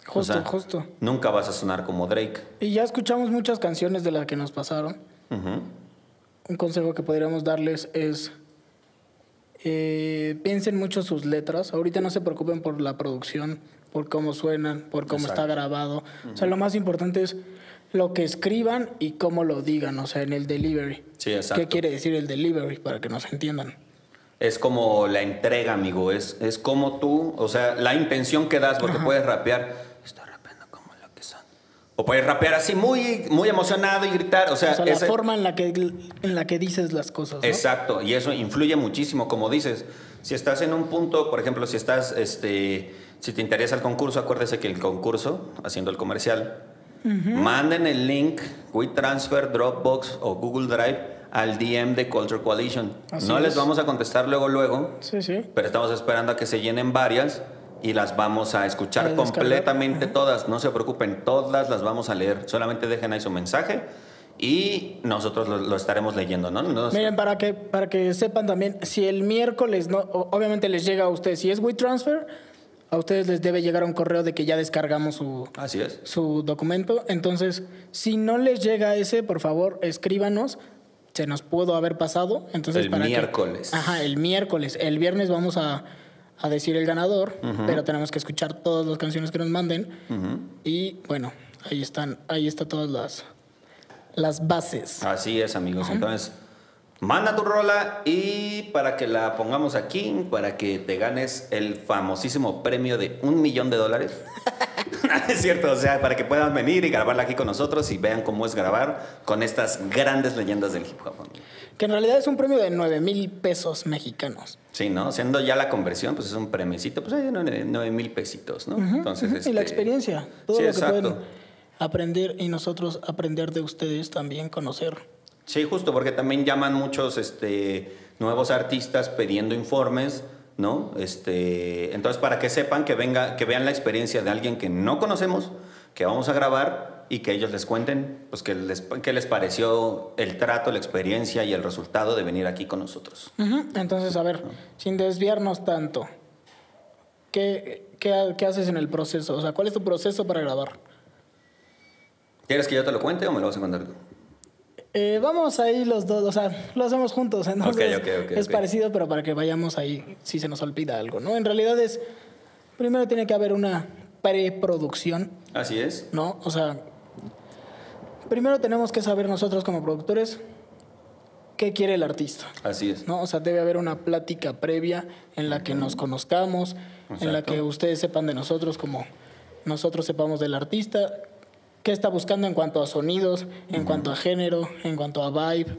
O Justo, sea, justo. Nunca vas a sonar como Drake. Y ya escuchamos muchas canciones de las que nos pasaron. Un consejo que podríamos darles es eh, piensen mucho sus letras. Ahorita no se preocupen por la producción, por cómo suenan, por cómo está grabado. O sea, lo más importante es lo que escriban y cómo lo digan, o sea, en el delivery. Sí, exacto. ¿Qué quiere decir el delivery para que nos entiendan? Es como la entrega, amigo. Es, es como tú, o sea, la intención que das, porque puedes rapear. Está rapeando como lo que son. O puedes rapear así muy, muy emocionado y gritar. O sea, O sea, la ese- forma en la que en la que dices las cosas. ¿no? Exacto, y eso influye muchísimo, como dices. Si estás en un punto, por ejemplo, si estás, este, si te interesa el concurso, acuérdese que el concurso, haciendo el comercial, manden el link WeTransfer, Dropbox o Google Drive al DM de Culture Coalition. Así no les es. vamos a contestar luego, luego, Sí, sí. pero estamos esperando a que se llenen varias y las vamos a escuchar A descargar. completamente todas. No se preocupen, todas las vamos a leer. Solamente dejen ahí su mensaje y nosotros lo, lo estaremos leyendo, ¿no? Nos- Miren, para que, para que sepan también, si el miércoles, no, obviamente les llega a ustedes, si es WeTransfer, a ustedes les debe llegar un correo de que ya descargamos su, Así es. su documento. Entonces, si no les llega ese, por favor, escríbanos. Se nos pudo haber pasado. Entonces, El para que- miércoles. ajá, el miércoles. El viernes vamos a, a decir el ganador, pero tenemos que escuchar todas las canciones que nos manden. Y bueno, ahí están, ahí está todas las, las bases. Así es, amigos. Entonces, manda tu rola y para que la pongamos aquí, para que te ganes el famosísimo premio de un millón de dólares. *laughs* es cierto, o sea, para que puedan venir y grabarla aquí con nosotros y vean cómo es grabar con estas grandes leyendas del hip hop. Que en realidad es un premio de 9 mil pesos mexicanos. Sí, ¿no? Siendo ya la conversión, pues es un premiecito, pues hay nueve nueve mil pesitos, ¿no? Entonces, Y la este, experiencia. Todo sí, lo que pueden aprender y nosotros aprender de ustedes también, conocer. Sí, justo, porque también llaman muchos este, nuevos artistas pidiendo informes, ¿no? Este, entonces, para que sepan, que, venga, que vean la experiencia de alguien que no conocemos, que vamos a grabar y que ellos les cuenten, pues, qué les, qué les pareció el trato, la experiencia y el resultado de venir aquí con nosotros. Entonces, a ver, sin desviarnos tanto, ¿qué, qué, qué haces en el proceso? O sea, ¿cuál es tu proceso para grabar? ¿Quieres que yo te lo cuente o me lo vas a contar tú? Eh, vamos ahí los dos, o sea, lo hacemos juntos, entonces Ok, ok, ok, es parecido, pero para que vayamos ahí si se nos olvida algo, ¿no? En realidad es, primero tiene que haber una preproducción, Así es. ¿no? O sea, primero tenemos que saber nosotros como productores qué quiere el artista. Así es. ¿no? O sea, debe haber una plática previa en la que nos conozcamos, en la que ustedes sepan de nosotros como nosotros sepamos del artista, qué está buscando en cuanto a sonidos, en cuanto a género, en cuanto a vibe,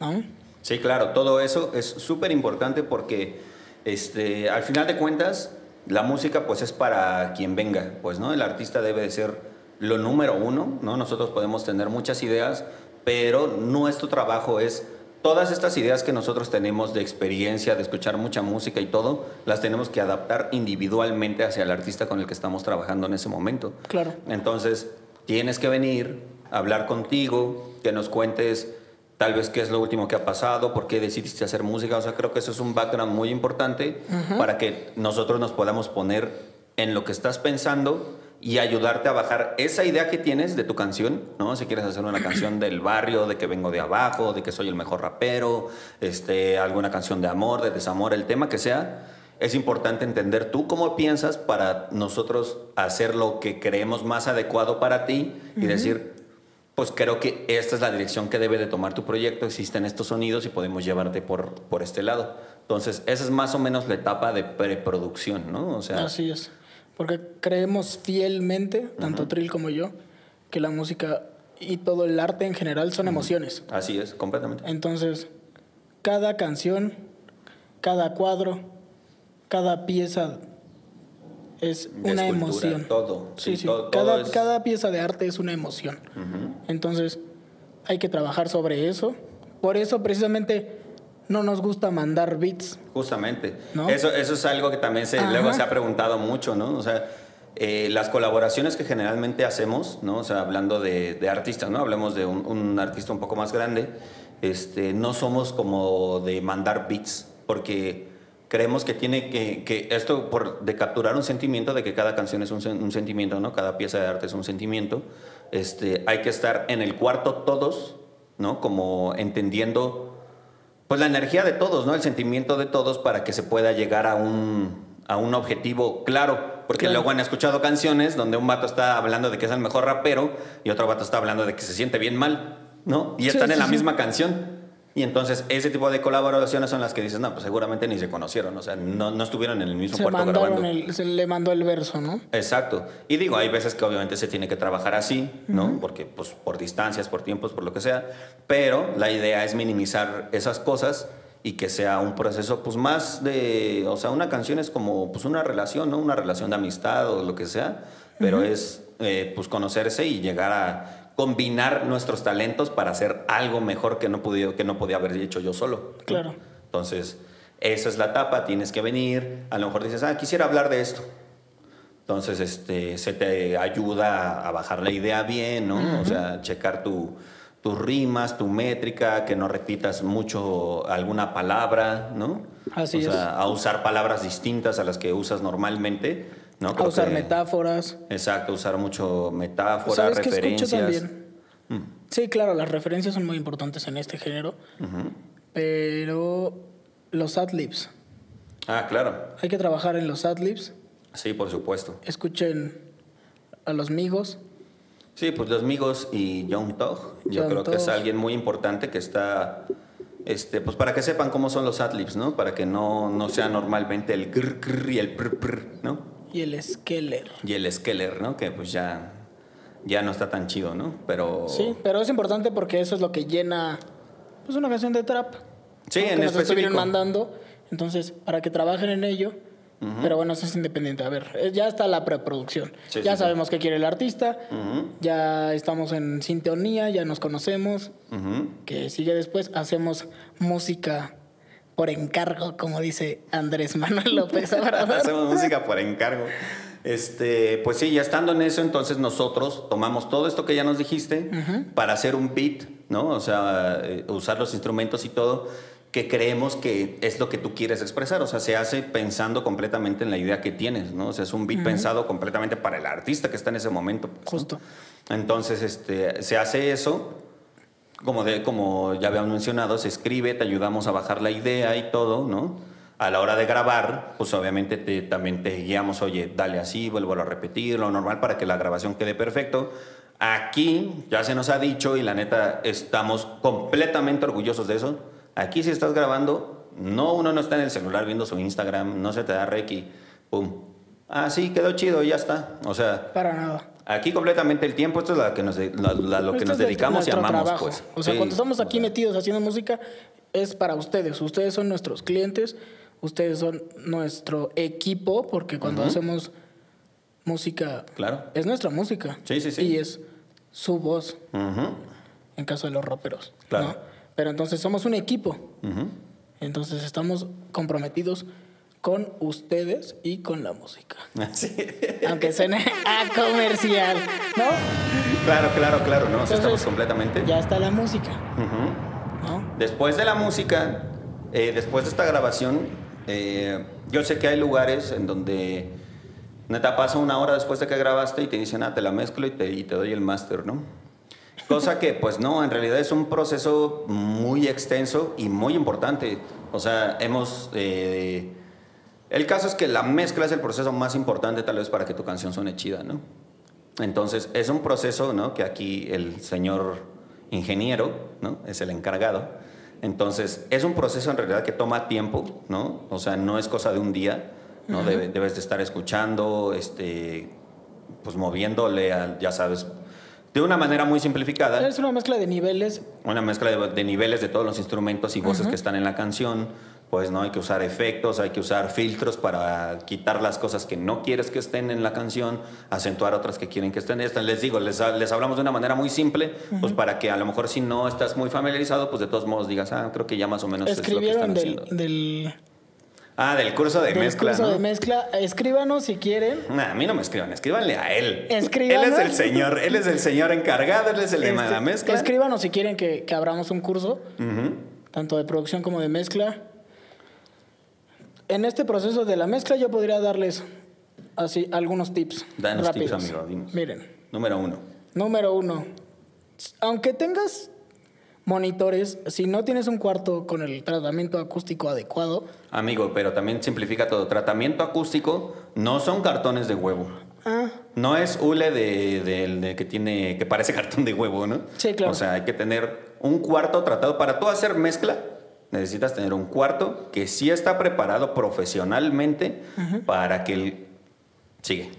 ¿no? Sí, claro, todo eso es súper importante porque este, al final de cuentas la música pues es para quien venga, pues no, el artista debe de ser lo número uno, ¿no? Nosotros podemos tener muchas ideas, pero nuestro trabajo es todas estas ideas que nosotros tenemos de experiencia, de escuchar mucha música y todo, las tenemos que adaptar individualmente hacia el artista con el que estamos trabajando en ese momento. Claro. Entonces, tienes que venir, hablar contigo, que nos cuentes tal vez qué es lo último que ha pasado, por qué decidiste hacer música. O sea, creo que eso es un background muy importante para que nosotros nos podamos poner en lo que estás pensando y ayudarte a bajar esa idea que tienes de tu canción, ¿no? Si quieres hacer una canción del barrio, de que vengo de abajo, de que soy el mejor rapero, este, alguna canción de amor, de desamor, el tema que sea, es importante entender tú cómo piensas para nosotros hacer lo que creemos más adecuado para ti y decir, pues creo que esta es la dirección que debe de tomar tu proyecto, existen estos sonidos y podemos llevarte por, por este lado. Entonces, esa es más o menos la etapa de preproducción, ¿no? O sea, Así es. Porque creemos fielmente, tanto Trill como yo, que la música y todo el arte en general son emociones. Así es, completamente. Entonces, cada canción, cada cuadro, cada pieza es una emoción. Todo. Sí, sí. cada, cada, pieza de arte es una emoción. Entonces, hay que trabajar sobre eso. Por eso, precisamente, no nos gusta mandar beats. Justamente. Eso, eso es algo que también se, luego se ha preguntado mucho, ¿no? O sea, eh, las colaboraciones que generalmente hacemos, ¿no? O sea, hablando de, de artistas, ¿no? Hablemos de un, un, artista un poco más grande, este, no somos como de mandar beats, porque creemos que tiene que, que esto por, de capturar un sentimiento, de que cada canción es un, un, sentimiento, ¿no? Cada pieza de arte es un sentimiento, este, hay que estar en el cuarto todos, ¿no? Como entendiendo pues la energía de todos, ¿no? El sentimiento de todos para que se pueda llegar a un, a un objetivo claro. Porque luego han escuchado canciones donde un vato está hablando de que es el mejor rapero y otro vato está hablando de que se siente bien mal, ¿no? Y están en la misma canción. Y entonces ese tipo de colaboraciones son las que dices, no, pues seguramente ni se conocieron, o sea, no, no estuvieron en el mismo se cuarto grabando. se le mandó el verso, ¿no? Exacto. Y digo, hay veces que obviamente se tiene que trabajar así, ¿no? Porque pues por distancias, por tiempos, por lo que sea, pero la idea es minimizar esas cosas y que sea un proceso pues más de, o sea, una canción es como pues una relación, ¿no? Una relación de amistad o lo que sea, pero es eh, pues conocerse y llegar a combinar nuestros talentos para hacer algo mejor que no, podía, que no podía haber hecho yo solo. Claro. Entonces, esa es la etapa, tienes que venir, a lo mejor dices, ah, quisiera hablar de esto. Entonces, este, se te ayuda a bajar la idea bien, ¿no? O sea, checar tu, tus rimas, tu métrica, que no repitas mucho alguna palabra, ¿no? Así o sea, a usar palabras distintas a las que usas normalmente a usar metáforas. Exacto, usar mucho metáforas, referencias. también? Mm. Sí, claro, las referencias son muy importantes en este género. Pero los adlibs. Ah, claro. Hay que trabajar en los adlibs. Sí, por supuesto. Escuchen a los Migos. Sí, pues los Migos y Young Tog. Yo creo que es alguien muy importante que está este, pues para que sepan cómo son los adlibs, ¿no? Para que no, no sea normalmente el grr, y el prr, ¿no? Y el Skeller. Y el Skeller, ¿no? Que pues ya, ya no está tan chido, ¿no? Pero... Sí, pero es importante porque eso es lo que llena pues una canción de trap. Sí, en que nos estuvieron mandando. Entonces, para que trabajen en ello. Pero bueno, eso es independiente. A ver, eh, ya está la preproducción. ya sabemos qué quiere el artista. Ya estamos en sintonía, ya nos conocemos. Que sigue después. Hacemos música por encargo, como dice Andrés Manuel López *laughs* Hacemos música por encargo. Este, pues sí, ya estando en eso, entonces nosotros tomamos todo esto que ya nos dijiste para hacer un beat, ¿no? O sea, eh, usar los instrumentos y todo que creemos que es lo que tú quieres expresar. O sea, se hace pensando completamente en la idea que tienes, ¿no? O sea, es un beat pensado completamente para el artista que está en ese momento. Pues, Justo. Entonces, este, se hace eso como, de, como ya habíamos mencionado, se escribe, te ayudamos a bajar la idea y todo, ¿no? A la hora de grabar, pues obviamente te, también te guiamos, oye, dale así, vuelvo a repetir, lo normal para que la grabación quede perfecto. Aquí ya se nos ha dicho y la neta estamos completamente orgullosos de eso. Aquí si estás grabando, no uno no está en el celular viendo su Instagram, no se te da y pum. Ah, sí, quedó chido, ya está. O sea, para nada. Aquí completamente el tiempo, esto es lo que nos, de- la- la- lo que Esto nos es de- dedicamos y amamos, trabajo. pues. O sea, Sí, cuando estamos aquí metidos haciendo música, es para ustedes. Ustedes son nuestros clientes, ustedes son nuestro equipo, porque cuando hacemos música, Claro. es nuestra música. Sí, sí, sí. Y es su voz, Ujú, en caso de los raperos. Claro. ¿no? Pero entonces somos un equipo. Entonces estamos comprometidos con ustedes y con la música. *laughs* Sí. Aunque suene a comercial, ¿no? Claro, claro, claro, no, estamos completamente. Ya está la música. Después de la música, eh, después de esta grabación, eh, yo sé que hay lugares en donde neta pasa una hora después de que grabaste y te dicen, ah, te la mezclo y te, y te doy el máster, ¿no? Cosa que, pues no, en realidad es un proceso muy extenso y muy importante. O sea, hemos... eh, el caso es que la mezcla es el proceso más importante tal vez para que tu canción suene chida, ¿no? Entonces, es un proceso, ¿no? Que aquí el señor ingeniero, ¿no? Es el encargado. Entonces, es un proceso en realidad que toma tiempo, ¿no? O sea, no es cosa de un día, ¿no? Debe- debes de estar escuchando, este, pues moviéndole, ya sabes, de una manera muy simplificada Es una mezcla de niveles una mezcla de, de niveles de todos los instrumentos y voces que están en la canción. Pues no hay que usar efectos, hay que usar filtros para quitar las cosas que no quieres que estén en la canción, acentuar otras que quieren que estén. Les digo, les, les hablamos de una manera muy simple, pues para que a lo mejor si no estás muy familiarizado, pues de todos modos digas, ah, creo que ya más o menos es lo que están del, haciendo. del, Ah, del curso de del mezcla, curso ¿no? de mezcla. Escríbanos si quieren. Nah, a mí no me escriban, escríbanle a él. Escríbanos. Él es el señor, él es el señor encargado, él es el de Este, la mezcla. Escríbanos si quieren que, que abramos un curso, tanto de producción como de mezcla. En este proceso de la mezcla yo podría darles así algunos tips. Danos tips, amigo, dinos. Miren, Número uno. número uno. Aunque tengas monitores, si no tienes un cuarto con el tratamiento acústico adecuado, Amigo, pero también simplifica todo. Tratamiento acústico no son cartones de huevo. ah, No es hule de, de- de que tiene que parece *laughs* cartón de huevo, ¿no? Sí, claro. O sea, hay que tener un cuarto tratado para tú hacer mezcla. Necesitas tener un cuarto que sí está preparado profesionalmente para que el sigue.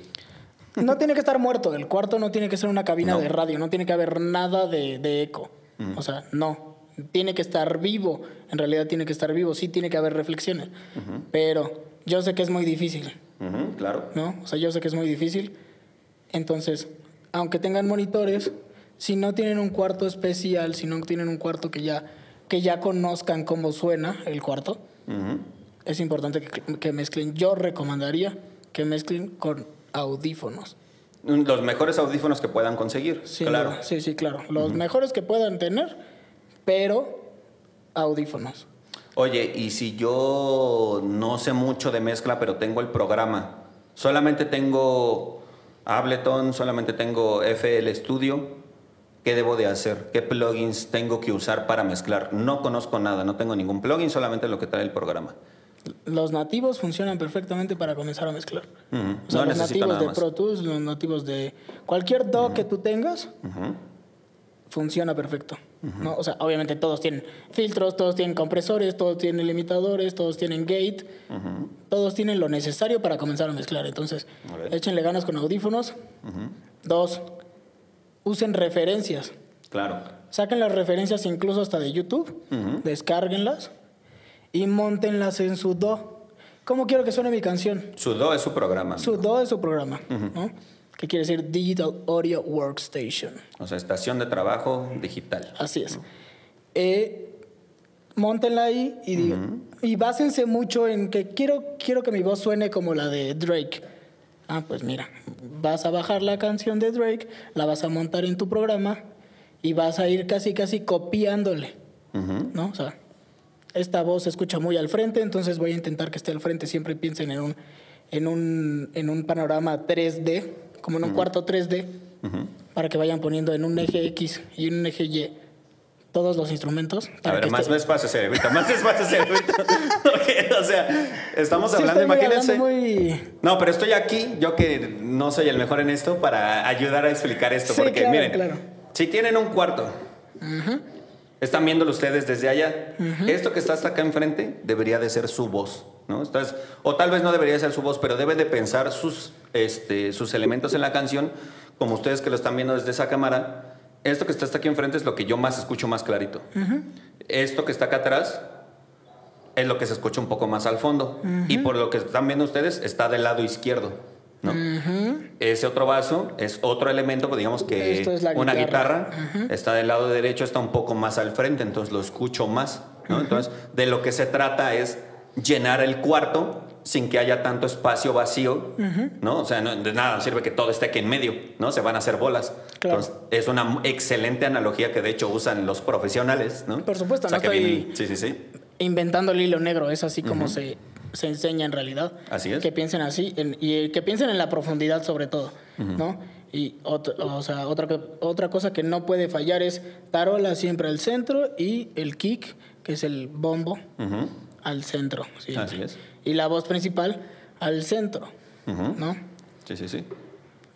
no tiene que estar muerto. El cuarto no tiene que ser una cabina No. de radio, no tiene que haber nada de, de eco. O sea, no. Tiene que estar vivo. En realidad tiene que estar vivo. Sí tiene que haber reflexiones. Pero yo sé que es muy difícil, claro. ¿no? O sea, yo sé que es muy difícil. Entonces, aunque tengan monitores, si no tienen un cuarto especial, si no tienen un cuarto que ya, que ya conozcan cómo suena el cuarto, es importante que, que mezclen. Yo recomendaría que mezclen con audífonos. Los mejores audífonos que puedan conseguir. Sí, claro. sí, sí, claro. Los mejores que puedan tener, pero audífonos. Oye, y si yo no sé mucho de mezcla, pero tengo el programa, solamente tengo Ableton, solamente tengo FL Studio, ¿qué debo de hacer? ¿Qué plugins tengo que usar para mezclar? No conozco nada, no tengo ningún plugin, solamente lo que trae el programa. Los nativos funcionan perfectamente para comenzar a mezclar. O sea, No los nativos de. Pro Tools, los nativos de cualquier DAW que tú tengas, funciona perfecto. ¿no? O sea, obviamente todos tienen filtros, todos tienen compresores, todos tienen limitadores, todos tienen gate, todos tienen lo necesario para comenzar a mezclar. Entonces, échenle ganas con audífonos. Dos, usen referencias. Claro. Saquen las referencias incluso hasta de YouTube, descárguenlas y montenlas en su DAW. ¿Cómo quiero que suene mi canción? Sudo es su programa. Su DAW es su programa, ¿no? Que quiere decir Digital Audio Workstation. O sea, estación de trabajo digital. Así es. Eh, móntenla ahí y, digan- y básense mucho en que quiero, quiero que mi voz suene como la de Drake. Ah, pues mira, vas a bajar la canción de Drake, la vas a montar en tu programa y vas a ir casi, casi copiándole. ¿no? O sea, esta voz se escucha muy al frente, entonces voy a intentar que esté al frente. Siempre piensen en un, en un, en un panorama 3D, como en un cuarto 3D, para que vayan poniendo en un eje X y en un eje Y todos los instrumentos. A ver, más esté- despacio, cerebrito, más despacio, cerebrito. *laughs* Porque, o sea, estamos Sí, hablando, imagínense. hablando muy- No, pero estoy aquí, yo que no soy el mejor en esto, para ayudar a explicar esto. Sí, porque, claro, miren, claro. si tienen un cuarto, están viéndolo ustedes desde allá, esto que está hasta acá enfrente debería de ser su voz, ¿no? Estás- o tal vez no debería ser su voz, pero debe de pensar sus, este, sus elementos en la canción como ustedes que lo están viendo desde esa cámara, esto que está hasta aquí enfrente es lo que yo más escucho más clarito. Esto que está acá atrás es lo que se escucha un poco más al fondo. Y por lo que están viendo ustedes, está del lado izquierdo. ¿no? Ese otro vaso es otro elemento, pues digamos que es la una guitarra. guitarra está del lado derecho, está un poco más al frente, entonces lo escucho más. ¿no? Entonces, de lo que se trata es llenar el cuarto sin que haya tanto espacio vacío, ¿no? O sea, no- de nada sirve que todo esté aquí en medio, ¿no? Se van a hacer bolas. Claro. Entonces, es una excelente analogía que de hecho usan los profesionales, ¿no? Por supuesto, O sea, no que estoy- vienen- Sí, sí, sí. inventando el hilo negro, es así como se, se enseña en realidad. Así es. Que piensen así en- y que piensen en la profundidad sobre todo, ¿no? Y ot- o sea, otra, otra cosa que no puede fallar es tarola siempre al centro y el kick, que es el bombo, al centro. siempre. Así es. Y la voz principal al centro, Ujú. ¿no? Sí, sí, sí.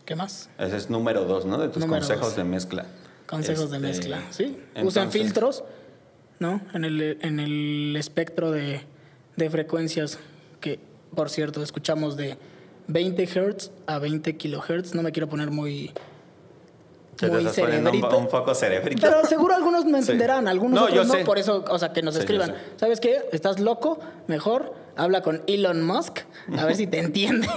¿Qué más? Ese es número dos, ¿no? De tus Número consejos dos. de mezcla. Consejos de Este, mezcla, ¿sí? Entonces- filtros, ¿no? En el, en el espectro de, de frecuencias que, por cierto, escuchamos de 20 Hz a 20 kilohertz. No me quiero poner muy, muy estás poniendo un, cerebrito. un poco cerebrito. Pero seguro algunos *laughs* me Sí. entenderán, algunos No, otros yo no. sé. Por eso, o sea, que nos Sí, escriban. ¿Sabes qué? ¿Estás loco? Mejor habla con Elon Musk, a ver si te entiende.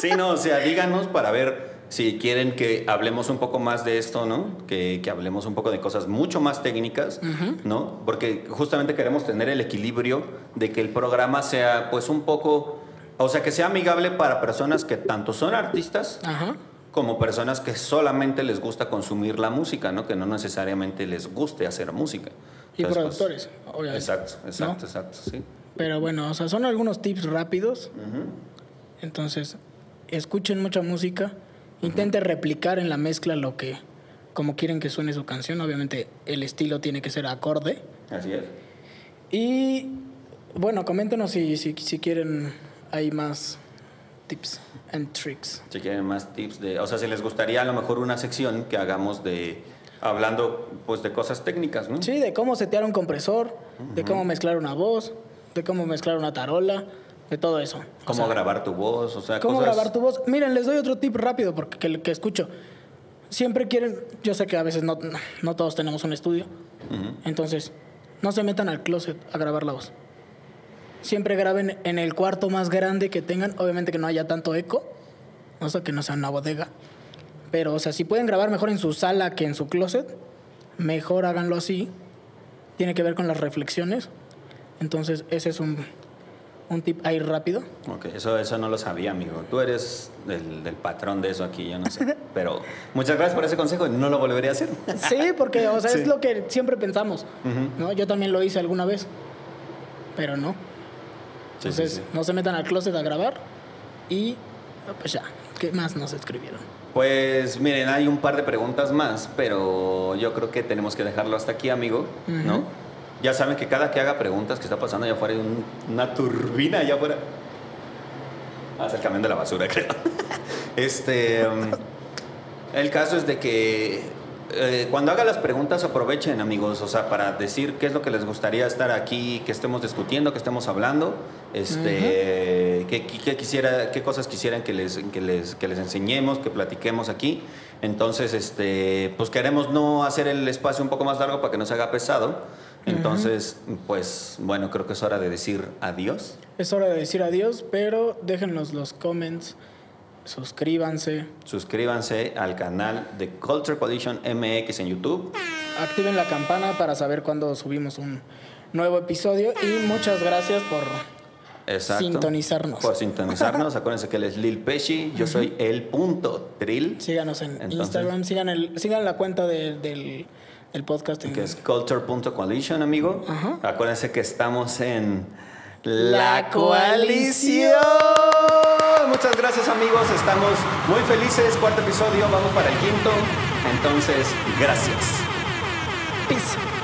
Sí, no, o sea, díganos para ver si quieren que hablemos un poco más de esto, ¿no? Que, que hablemos un poco de cosas mucho más técnicas, ¿no? Porque justamente queremos tener el equilibrio de que el programa sea, pues, un poco, o sea, que sea amigable para personas que tanto son artistas Ajá. como personas que solamente les gusta consumir la música, ¿no? Que no necesariamente les guste hacer música. Y Entonces, pues, productores, obviamente. Exacto, exacto, ¿no? exacto, sí. Pero bueno, o sea, son algunos tips rápidos. Entonces, escuchen mucha música, intenten replicar en la mezcla lo que, como quieren que suene su canción. Obviamente, el estilo tiene que ser acorde. Así es. Y bueno, coméntenos si, si, si quieren, hay más tips and tricks. Si quieren más tips de, o sea, si les gustaría a lo mejor una sección que hagamos de hablando pues de cosas técnicas, ¿no? Sí, de cómo setear un compresor, de cómo mezclar una voz, de cómo mezclar una tarola, de todo eso. O Cómo sea, grabar tu voz, o sea, ¿Cómo cosas- grabar tu voz? Miren, les doy otro tip rápido porque que, que escucho. Siempre quieren, yo sé que a veces no, no todos tenemos un estudio, entonces no se metan al closet a grabar la voz. Siempre graben en el cuarto más grande que tengan, obviamente que no haya tanto eco, o sea, que no sea una bodega. Pero, o sea, si pueden grabar mejor en su sala que en su closet, mejor háganlo así. Tiene que ver con las reflexiones. Entonces, ese es un, un tip ahí rápido. Ok, eso, eso no lo sabía, amigo. Tú eres del, del patrón de eso aquí, yo no sé. *laughs* Pero muchas gracias por ese consejo, no lo volveré a hacer. Sí, porque, o sea, Sí. es lo que siempre pensamos. ¿no? Yo también lo hice alguna vez, pero no. Sí, Entonces, sí. no se metan al closet a grabar y pues ya, ¿qué más nos escribieron? Pues miren, hay un par de preguntas más, pero yo creo que tenemos que dejarlo hasta aquí, amigo, ¿no? Ya saben que cada que haga preguntas que está pasando allá afuera hay un- una turbina allá afuera. Ah, es el camión de la basura, *laughs* creo. Este, um, el caso es de que eh, cuando haga las preguntas aprovechen, amigos, o sea, para decir qué es lo que les gustaría estar aquí, que estemos discutiendo, que estemos hablando, este, qué, qué- qué quisiera, qué cosas quisieran que les, que les, que les enseñemos, que platiquemos aquí. Entonces, este, pues queremos no hacer el espacio un poco más largo para que no se haga pesado. Entonces, pues bueno, creo que es hora de decir adiós. Es hora de decir adiós, pero déjenos los comments, suscríbanse, Suscríbanse al canal de Culture Coalition MX en YouTube. activen la campana para saber cuándo subimos un nuevo episodio y muchas gracias por Exacto. Sintonizarnos. Por sintonizarnos. *laughs* Acuérdense que él es Lil Pesci. Yo soy el punto Trill. síganos en Entonces- Instagram, sigan, el, sigan la cuenta de- del, del podcast. en- Que es culture.coalition, amigo. Ajá. Acuérdense que estamos en La Coalición. Muchas gracias, amigos. Estamos muy felices. Cuarto episodio. Vamos para el quinto. Entonces, gracias. Peace.